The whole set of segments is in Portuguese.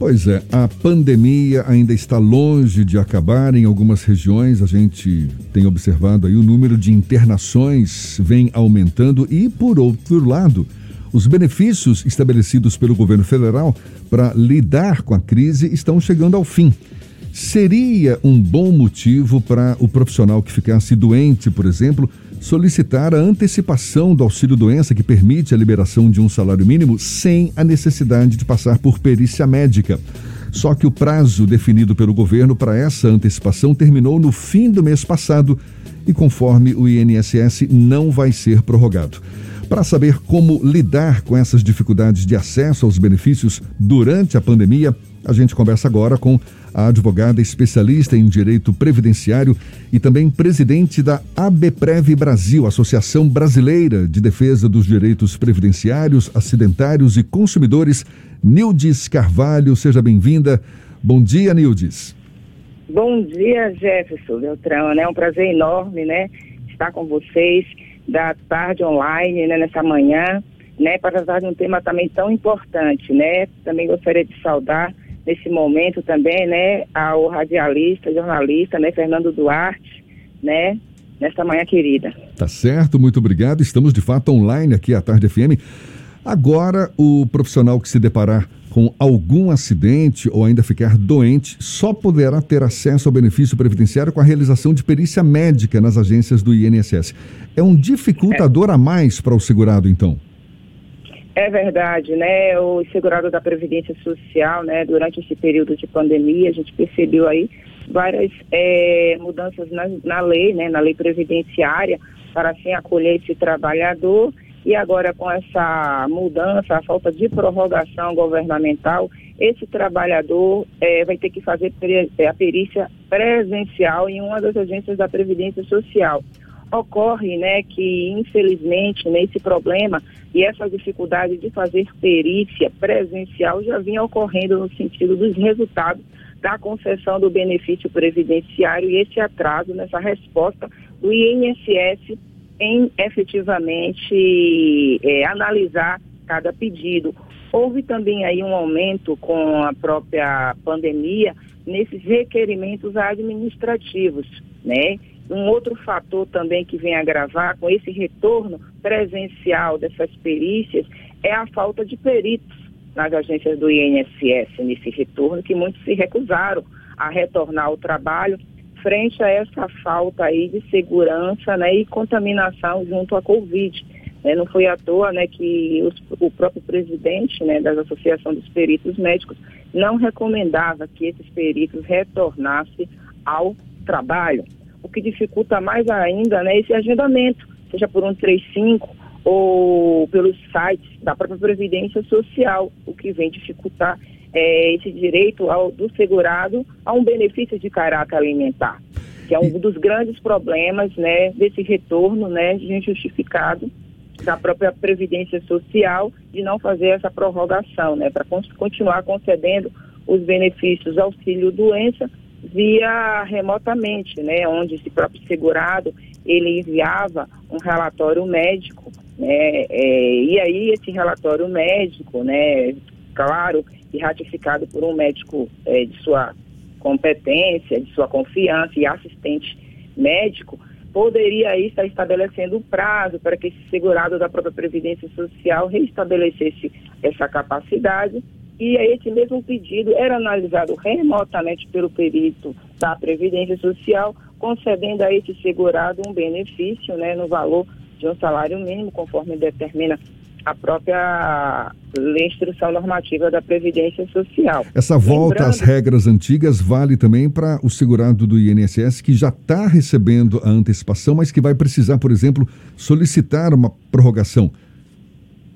Pois é, a pandemia ainda está longe de acabar em algumas regiões. A gente tem observado aí o número de internações vem aumentando e, por outro lado, os benefícios estabelecidos pelo governo federal para lidar com a crise estão chegando ao fim. Seria um bom motivo para o profissional que ficasse doente, por exemplo, solicitar a antecipação do auxílio-doença que permite a liberação de um salário mínimo sem a necessidade de passar por perícia médica. Só que o prazo definido pelo governo para essa antecipação terminou no fim do mês passado e, conforme o INSS, não vai ser prorrogado. Para saber como lidar com essas dificuldades de acesso aos benefícios durante a pandemia, a gente conversa agora com a advogada especialista em direito previdenciário e também presidente da ABPREV Brasil, Associação Brasileira de Defesa dos Direitos Previdenciários, Acidentários e Consumidores, Nildes Carvalho. Seja bem-vinda. Bom dia, Nildes. Bom dia, Jefferson Beltrão. É um prazer enorme, né, estar com vocês da tarde online, né, nessa manhã, né, para tratar de um tema também tão importante, né. Também gostaria de saudar nesse momento também, né, ao radialista, jornalista, né, Fernando Duarte, né, nesta manhã querida. Tá certo, muito obrigado. Estamos de fato online aqui à Tarde FM. Agora, o profissional que se deparar com algum acidente ou ainda ficar doente só poderá ter acesso ao benefício previdenciário com a realização de perícia médica nas agências do INSS. É um dificultador a mais para o segurado, então? É verdade, né? O segurado da Previdência Social, né? Durante esse período de pandemia, a gente percebeu aí várias é, mudanças na, na lei, né? Na lei previdenciária, para assim acolher esse trabalhador. E agora com essa mudança, a falta de prorrogação governamental, esse trabalhador é, vai ter que fazer a perícia presencial em uma das agências da Previdência Social ocorre, né, que infelizmente nesse problema e essa dificuldade de fazer perícia presencial já vinha ocorrendo no sentido dos resultados da concessão do benefício previdenciário e esse atraso nessa resposta do INSS em efetivamente é, analisar cada pedido. Houve também aí um aumento com a própria pandemia nesses requerimentos administrativos, né? Um outro fator também que vem agravar com esse retorno presencial dessas perícias é a falta de peritos nas agências do INSS nesse retorno, que muitos se recusaram a retornar ao trabalho frente a essa falta aí de segurança né, e contaminação junto à Covid. É, não foi à toa né, que os, o próprio presidente né, da Associação dos Peritos Médicos não recomendava que esses peritos retornassem ao trabalho o que dificulta mais ainda né, esse agendamento, seja por um 35 ou pelos sites da própria Previdência Social, o que vem dificultar é, esse direito ao, do segurado a um benefício de caráter alimentar, que é um dos grandes problemas né, desse retorno né, injustificado da própria Previdência Social de não fazer essa prorrogação, né, para continuar concedendo os benefícios auxílio-doença via remotamente, né, onde esse próprio segurado ele enviava um relatório médico, né, é, e aí esse relatório médico, né, claro, e ratificado por um médico é, de sua competência, de sua confiança e assistente médico, poderia aí estar estabelecendo o prazo para que esse segurado da própria Previdência Social reestabelecesse essa capacidade e esse mesmo pedido era analisado remotamente pelo perito da Previdência Social, concedendo a esse segurado um benefício né, no valor de um salário mínimo, conforme determina a própria lei instrução normativa da Previdência Social. Essa volta Lembrando... às regras antigas vale também para o segurado do INSS que já está recebendo a antecipação, mas que vai precisar, por exemplo, solicitar uma prorrogação.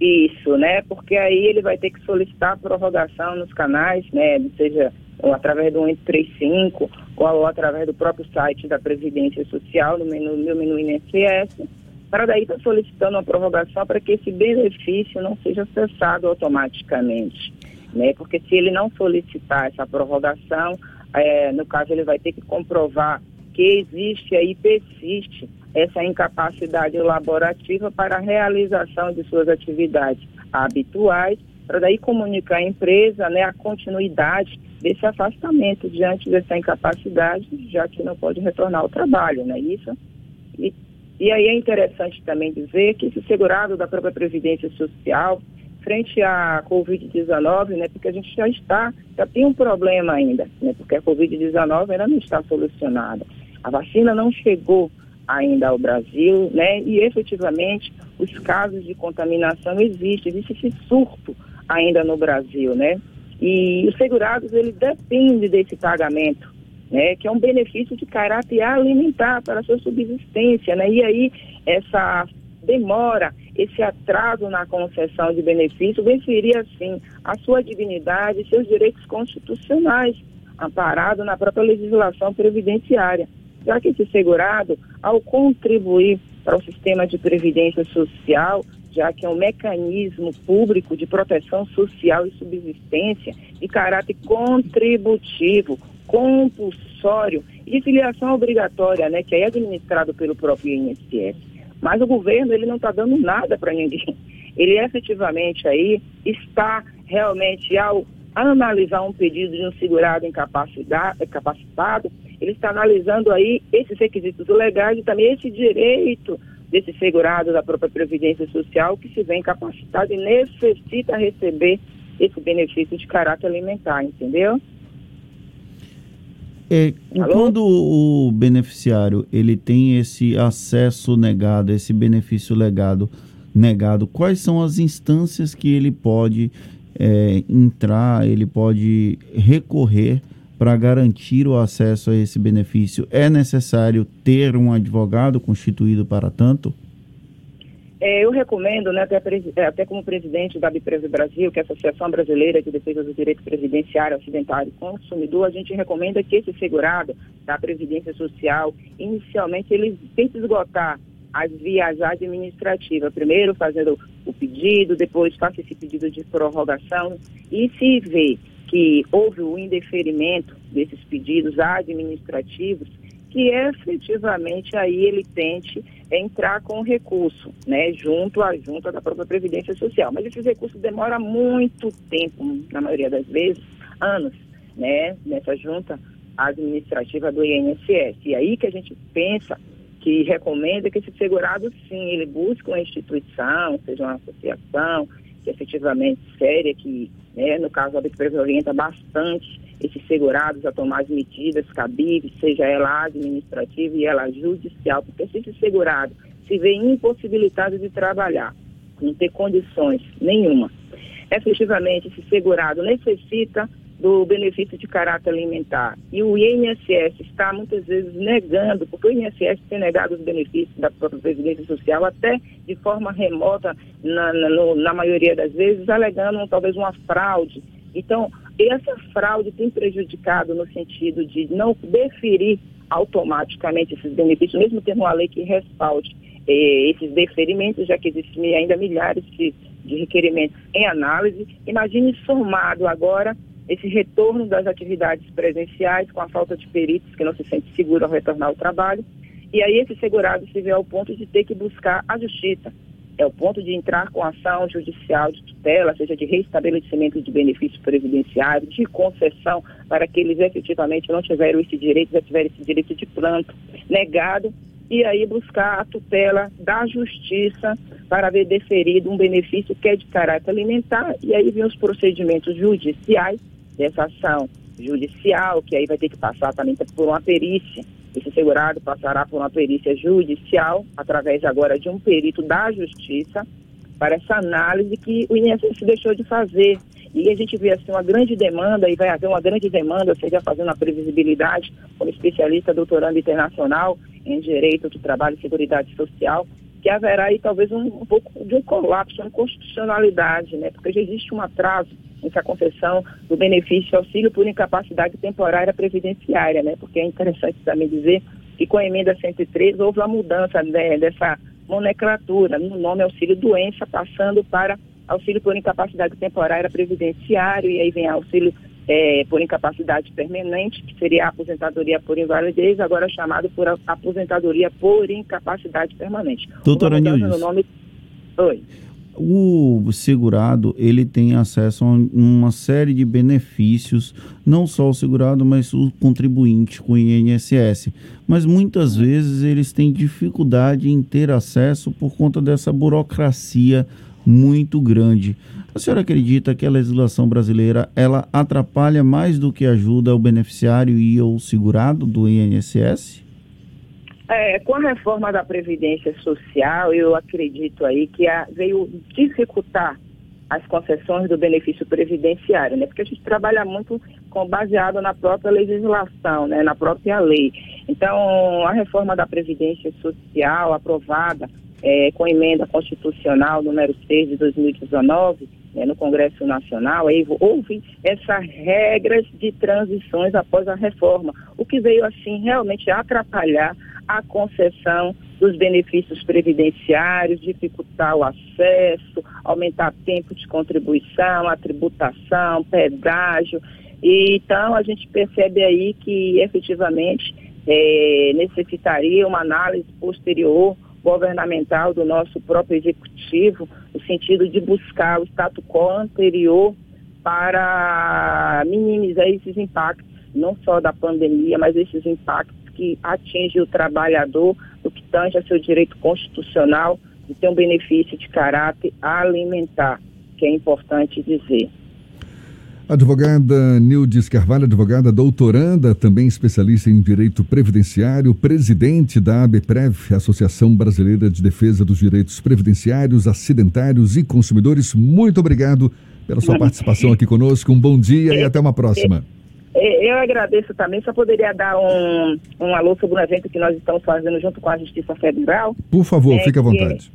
Isso, né? Porque aí ele vai ter que solicitar prorrogação nos canais, né? Seja ou através do 135 ou através do próprio site da Previdência Social, no menu, meu menu INSS, para daí estar tá solicitando uma prorrogação para que esse benefício não seja cessado automaticamente, né? Porque se ele não solicitar essa prorrogação, é, no caso ele vai ter que comprovar que existe aí, persiste essa incapacidade laborativa para a realização de suas atividades habituais para daí comunicar à empresa né, a continuidade desse afastamento diante dessa incapacidade, já que não pode retornar ao trabalho, não é isso? E, e aí é interessante também dizer que esse segurado da própria Previdência Social, frente à Covid-19, né, porque a gente já está, já tem um problema ainda, né, porque a Covid-19 ainda não está solucionada. A vacina não chegou ainda ao Brasil, né, e efetivamente os casos de contaminação existem, existe esse surto ainda no Brasil, né, e os segurados, eles dependem desse pagamento, né, que é um benefício de caráter alimentar para a sua subsistência, né, e aí essa demora, esse atraso na concessão de benefício venceria, assim, a sua dignidade e seus direitos constitucionais, amparado na própria legislação previdenciária. Já que esse segurado, ao contribuir para o sistema de previdência social, já que é um mecanismo público de proteção social e subsistência de caráter contributivo, compulsório e de filiação obrigatória, né, que é administrado pelo próprio INSS. Mas o governo ele não está dando nada para ninguém. Ele efetivamente aí está realmente ao analisar um pedido de um segurado incapacitado, ele está analisando aí esses requisitos legais e também esse direito desse segurado da própria Previdência Social que se vê incapacitado e necessita receber esse benefício de caráter alimentar, entendeu? É, quando o beneficiário ele tem esse acesso negado, esse benefício legado negado, quais são as instâncias que ele pode é, entrar, ele pode recorrer para garantir o acesso a esse benefício, é necessário ter um advogado constituído para tanto? É, eu recomendo, né, até, é, até, como presidente da Biprev Brasil, que é a Associação Brasileira de Defesa do Direito Previdenciário Acidentário e Consumidor, a gente recomenda que esse segurado da Previdência Social, inicialmente, ele tente esgotar as vias administrativas. Primeiro fazendo o pedido, depois faça esse pedido de prorrogação e se vê que houve o indeferimento desses pedidos administrativos, que efetivamente aí ele tente entrar com recurso, né, junto à junta da própria Previdência Social. Mas esses recursos demoram muito tempo, na maioria das vezes, anos, né, nessa junta administrativa do INSS. E aí que a gente pensa que recomenda que esse segurado, sim, ele busque uma instituição, seja uma associação, efetivamente séria, que, né, no caso, a Bitprev orienta bastante esses segurados a tomar as medidas cabíveis, seja ela administrativa e ela judicial, porque se esse segurado se vê impossibilitado de trabalhar, não ter condições nenhuma, efetivamente esse segurado necessita do benefício de caráter alimentar. E o INSS está muitas vezes negando, porque o INSS tem negado os benefícios da própria Previdência Social até de forma remota, na, na, no, na maioria das vezes, alegando talvez uma fraude. Então, essa fraude tem prejudicado no sentido de não deferir automaticamente esses benefícios, mesmo tendo uma lei que respalde eh, esses deferimentos, já que existem ainda milhares de, de requerimentos em análise. Imagine somado agora esse retorno das atividades presenciais com a falta de peritos que não se sente seguro ao retornar ao trabalho. E aí esse segurado se vê ao ponto de ter que buscar a justiça. É o ponto de entrar com ação judicial de tutela, seja de restabelecimento de benefício previdenciário, de concessão para aqueles efetivamente não tiveram esse direito, já tiveram esse direito de planto negado, e aí buscar a tutela da justiça para ver deferido um benefício que é de caráter alimentar, e aí vem os procedimentos judiciais dessa ação judicial, que aí vai ter que passar também por uma perícia. Esse segurado passará por uma perícia judicial, através agora de um perito da justiça, para essa análise que o INSS deixou de fazer. E a gente vê assim uma grande demanda, e vai haver uma grande demanda, seja fazendo a previsibilidade, como especialista doutorando internacional em Direito do Trabalho e Seguridade Social, que haverá aí talvez um, um pouco de um colapso, uma constitucionalidade, né? Porque já existe um atraso nessa concessão do benefício auxílio por incapacidade temporária previdenciária, né? Porque é interessante também dizer que com a emenda 103 houve uma mudança né, dessa nomenclatura no nome auxílio doença, passando para auxílio por incapacidade temporária previdenciário, e aí vem auxílio é, por incapacidade permanente, que seria a aposentadoria por invalidez, agora chamado por aposentadoria por incapacidade permanente. Doutora Nildes. Nome... Oi o segurado ele tem acesso a uma série de benefícios, não só o segurado, mas o contribuinte com o INSS. Mas muitas vezes eles têm dificuldade em ter acesso por conta dessa burocracia muito grande. A senhora acredita que a legislação brasileira ela atrapalha mais do que ajuda o beneficiário e o segurado do INSS? É, com a reforma da Previdência Social, eu acredito aí que a, veio dificultar as concessões do benefício previdenciário, né? Porque a gente trabalha muito com baseado na própria legislação, né? Na própria lei. Então, a reforma da Previdência Social aprovada é, com emenda constitucional número 6 de 2019, né, no Congresso Nacional, aí houve essas regras de transições após a reforma, o que veio assim realmente atrapalhar a concessão dos benefícios previdenciários, dificultar o acesso, aumentar tempo de contribuição, a tributação, pedágio. E, então, a gente percebe aí que efetivamente é, necessitaria uma análise posterior governamental do nosso próprio executivo, no sentido de buscar o status quo anterior para minimizar esses impactos, não só da pandemia, mas esses impactos que atinge o trabalhador no que tange a seu direito constitucional de ter um benefício de caráter alimentar, que é importante dizer. Advogada Nildes Carvalho, advogada doutoranda, também especialista em direito previdenciário, presidente da ABPREV, Associação Brasileira de Defesa dos Direitos Previdenciários, Acidentários e Consumidores. Muito obrigado pela sua participação aqui conosco. Um bom dia e até uma próxima. É, eu agradeço também, só poderia dar um, um alô sobre um evento que nós estamos fazendo junto com a Justiça Federal. Por favor, é, fique à vontade.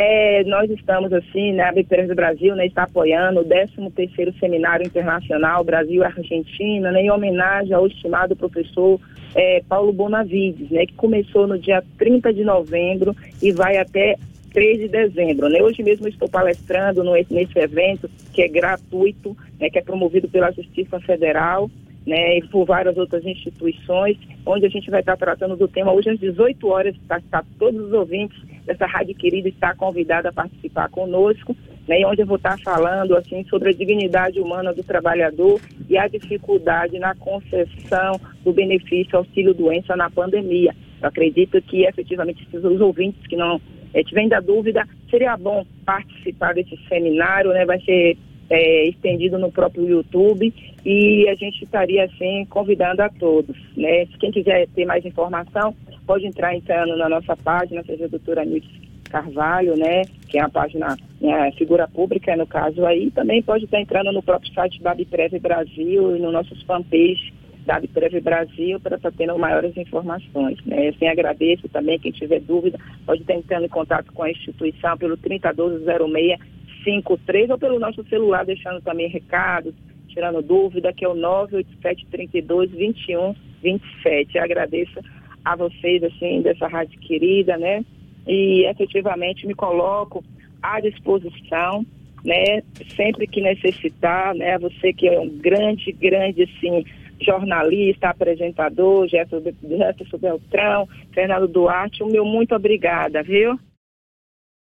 É, nós estamos, assim, né, a BPRES do Brasil né, está apoiando o 13º Seminário Internacional Brasil-Argentina, né, em homenagem ao estimado professor é, Paulo Bonavides, né, que começou no dia 30 de novembro e vai até 3 de dezembro. Né? Hoje mesmo estou palestrando no, nesse evento, que é gratuito, né, que é promovido pela Justiça Federal né, e por várias outras instituições, onde a gente vai estar tratando do tema hoje às 18 horas, está tá todos os ouvintes dessa rádio querida está convidada a participar conosco, né, onde eu vou estar falando assim sobre a dignidade humana do trabalhador e a dificuldade na concessão do benefício auxílio doença na pandemia. Eu acredito que efetivamente os ouvintes que não é, tiverem da dúvida, seria bom participar desse seminário, né? Vai ser é, estendido no próprio YouTube e a gente estaria assim convidando a todos, né? Se quem quiser ter mais informação, pode entrar entrando na nossa página, seja a doutora Nilce Carvalho, né? Que é a página né, figura pública, no caso aí, também pode estar entrando no próprio site da Abprev Brasil e no nossos fanpage da Abprev Brasil para estar tendo maiores informações. Né? Assim, agradeço também, quem tiver dúvida, pode estar entrando em contato com a instituição pelo 301206 53 ou pelo nosso celular, deixando também recados, tirando dúvida, que é o 987 32 21 27. agradeço a vocês, assim, dessa rádio querida, né? E efetivamente me coloco à disposição, né? Sempre que necessitar, né? Você que é um grande, grande, assim, jornalista, apresentador, Jefferson Beltrão, Fernando Duarte, o meu muito obrigada, viu?